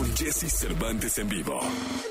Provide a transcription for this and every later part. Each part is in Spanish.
con Jesse Cervantes en vivo.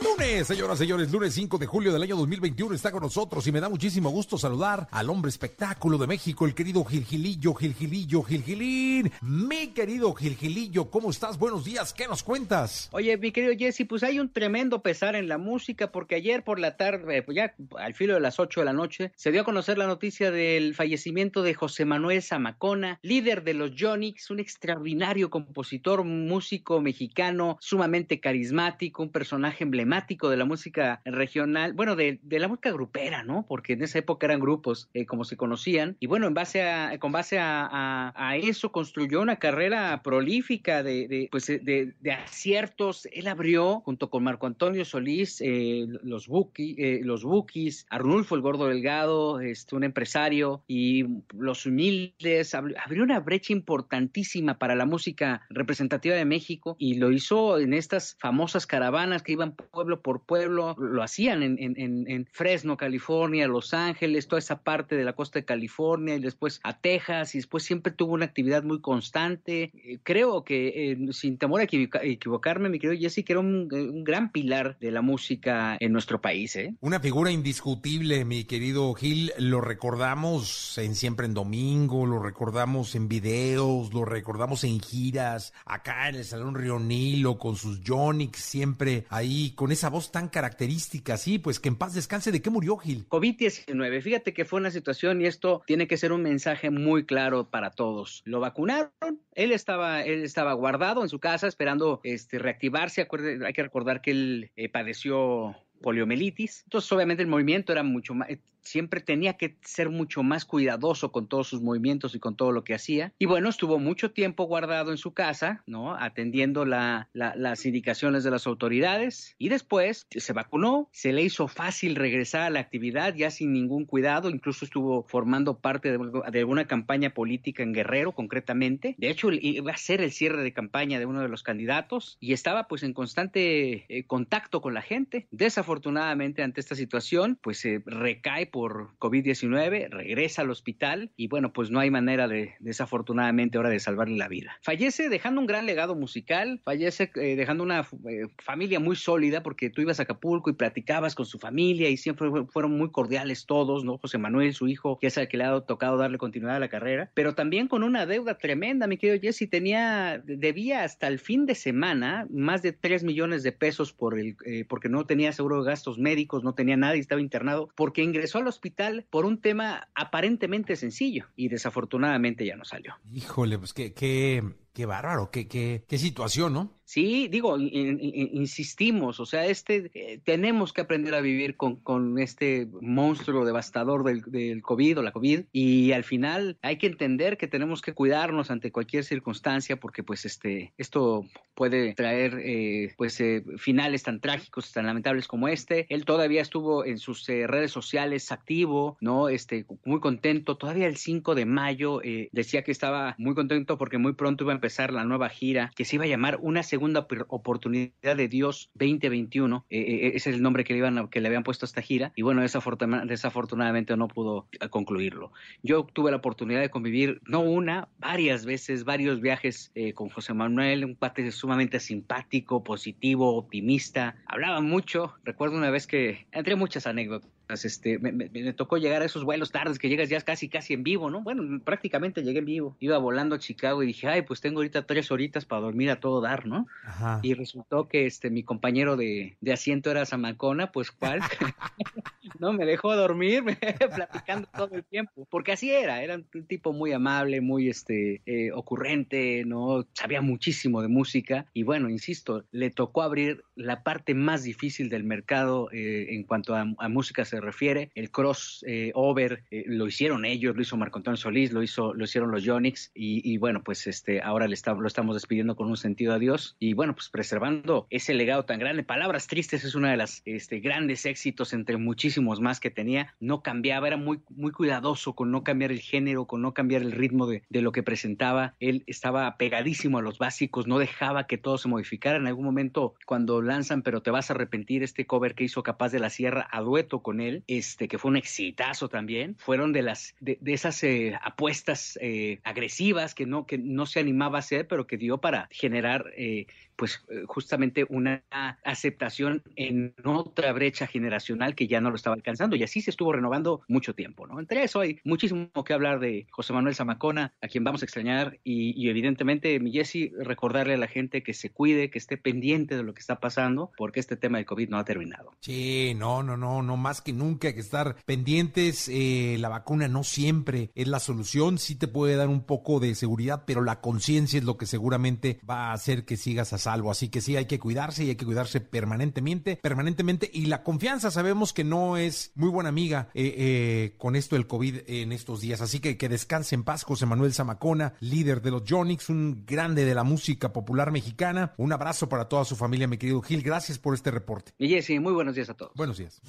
Lunes, señoras y señores, lunes 5 de julio del año 2021 está con nosotros y me da muchísimo gusto saludar al hombre espectáculo de México, el querido Gilgilillo, Gilgilillo, Gilgilín. Mi querido Gilgilillo, ¿cómo estás? Buenos días, ¿qué nos cuentas? Oye, mi querido Jesse, pues hay un tremendo pesar en la música porque ayer por la tarde, pues ya al filo de las 8 de la noche, se dio a conocer la noticia del fallecimiento de José Manuel Zamacona, líder de los Yonix, un extraordinario compositor, músico mexicano, sumamente carismático, un personaje emblemático de la música regional, bueno, de, la música grupera, ¿no? Porque en esa época eran grupos eh, como se conocían. Y bueno, en base a, con base a, eso construyó una carrera prolífica de, de pues, de, de, aciertos. Él abrió, junto con Marco Antonio Solís, eh, los, Buki, eh, los Bukis, Arnulfo el Gordo Delgado, este, un empresario, y los humildes. Abrió una brecha importantísima para la música representativa de México y lo hizo en estas famosas caravanas que iban pueblo por pueblo, lo hacían en, en, en Fresno, California, Los Ángeles, toda esa parte de la costa de California y después a Texas y después siempre tuvo una actividad muy constante. Eh, creo que, eh, sin temor a equivoca equivocarme, mi querido Jesse, que era un, un, gran pilar de la música en nuestro país. ¿eh? Una figura indiscutible, mi querido Gil, lo recordamos en Siempre en Domingo, lo recordamos en videos, lo recordamos en giras, acá en el Salón Río Nilo, con sus Jonix, siempre ahí, con esa voz tan característica, sí, pues que en paz descanse. ¿De qué murió Gil? COVID-19. Fíjate que fue una situación y esto tiene que ser un mensaje muy claro para todos. Lo vacunaron, él estaba, él estaba guardado en su casa esperando este, reactivarse. Acuerde, hay que recordar que él eh, padeció poliomielitis. Entonces, obviamente, el movimiento era mucho más, siempre tenía que ser mucho más cuidadoso con todos sus movimientos y con todo lo que hacía. Y bueno, estuvo mucho tiempo guardado en su casa, ¿no? Atendiendo la, la, las indicaciones de las autoridades. Y después se vacunó, se le hizo fácil regresar a la actividad ya sin ningún cuidado. Incluso estuvo formando parte de, de alguna campaña política en Guerrero, concretamente. De hecho, iba a ser el cierre de campaña de uno de los candidatos y estaba pues en constante eh, contacto con la gente. Desafortunadamente, ante esta situación, pues se recae por COVID-19, regresa al hospital y bueno, pues no hay manera de, desafortunadamente ahora de salvarle la vida. Fallece dejando un gran legado musical, fallece eh, dejando una eh, familia muy sólida porque tú ibas a Acapulco y platicabas con su familia y siempre fueron muy cordiales todos, ¿no? José Manuel, su hijo, que es el que le ha tocado darle continuidad a la carrera, pero también con una deuda tremenda, mi querido Jesse, tenía, debía hasta el fin de semana más de 3 millones de pesos por el, eh, porque no tenía seguro de gastos médicos, no tenía nada y estaba internado porque ingresó al hospital por un tema aparentemente sencillo y desafortunadamente ya no salió. Híjole, pues qué, qué, qué bárbaro, qué, qué, qué situación, ¿no? Sí, digo, in, in, insistimos, o sea, este, eh, tenemos que aprender a vivir con, con este monstruo devastador del, del, COVID o la COVID y al final hay que entender que tenemos que cuidarnos ante cualquier circunstancia porque pues este, esto puede traer eh, pues eh, finales tan trágicos, tan lamentables como este. Él todavía estuvo en sus redes sociales activo, ¿no? Este, muy contento, todavía el 5 de mayo decía que estaba muy contento porque muy pronto iba a empezar la nueva gira que se iba a llamar Una segunda oportunidad de Dios 2021. Eh, eh, ese es el nombre que le, iban a, que le habían puesto a esta gira. Y bueno, desafortun desafortunadamente no pudo concluirlo. Yo tuve la oportunidad de convivir, no una, varias veces, varios viajes eh, con José Manuel, un pate sumamente simpático, positivo, optimista. Hablaba mucho. Recuerdo una vez que, entre muchas anécdotas, este, me, me, me, tocó llegar a esos vuelos tardes que llegas ya casi casi en vivo, ¿no? Bueno, prácticamente llegué en vivo. Iba volando a Chicago y dije, ay, pues tengo ahorita tres horitas para dormir a todo dar, ¿no? Ajá. Y resultó que este mi compañero de, de asiento era Zamacona, pues cuál. no me dejó dormir platicando todo el tiempo, porque así era, era un tipo muy amable, muy este eh, ocurrente, no sabía muchísimo de música y bueno, insisto, le tocó abrir la parte más difícil del mercado eh, en cuanto a, a, música se refiere, el cross eh, over lo hicieron ellos, lo hizo Marco Antonio Solís, lo hizo lo hicieron los Yonix y, y bueno, pues este ahora le está, lo estamos despidiendo con un sentido adiós y bueno, pues preservando ese legado tan grande. Palabras tristes es una de las este, grandes éxitos entre muchísimos más que tenía, no cambiaba, era muy, muy cuidadoso con no cambiar el género, con no cambiar el ritmo de, de lo que presentaba. Él estaba pegadísimo a los básicos, no dejaba que todo se modificara. En algún momento, cuando lanzan, pero te vas a arrepentir, este cover que hizo Capaz de la Sierra a dueto con él, este que fue un exitazo también, fueron de las de, de esas eh, apuestas eh, agresivas que no que no se animaba a hacer, pero que dio para generar eh, pues eh, justamente una aceptación en otra brecha generacional que ya no lo estaba alcanzando y así se estuvo renovando mucho tiempo, ¿no? Entre eso hay muchísimo que hablar de José Manuel Zamacona, a quien vamos a extrañar y, evidentemente, mi Jesse, recordarle a la gente que se cuide, que esté pendiente de lo que está pasando, porque este tema del COVID no ha terminado. Sí, no, no, no, no más que nunca hay que estar pendientes. Eh, la vacuna no siempre es la solución, sí te puede dar un poco de seguridad, pero la conciencia es lo que seguramente va a hacer que sigas a salvo. Así que sí, hay que cuidarse y hay que cuidarse permanentemente, permanentemente. Y la confianza sabemos que no es muy buena amiga eh, eh, con esto del COVID en estos días. Así que que descanse en paz José Manuel Zamacona, líder de los Jonix, un grande de la música popular mexicana. Un abrazo para toda su familia, mi querido Gil. Gracias por este reporte. Y Jesse, muy buenos días a todos. Buenos días.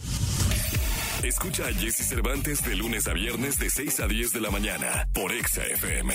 Escucha a Jesse Cervantes de lunes a viernes de 6 a 10 de la mañana por Exa FM.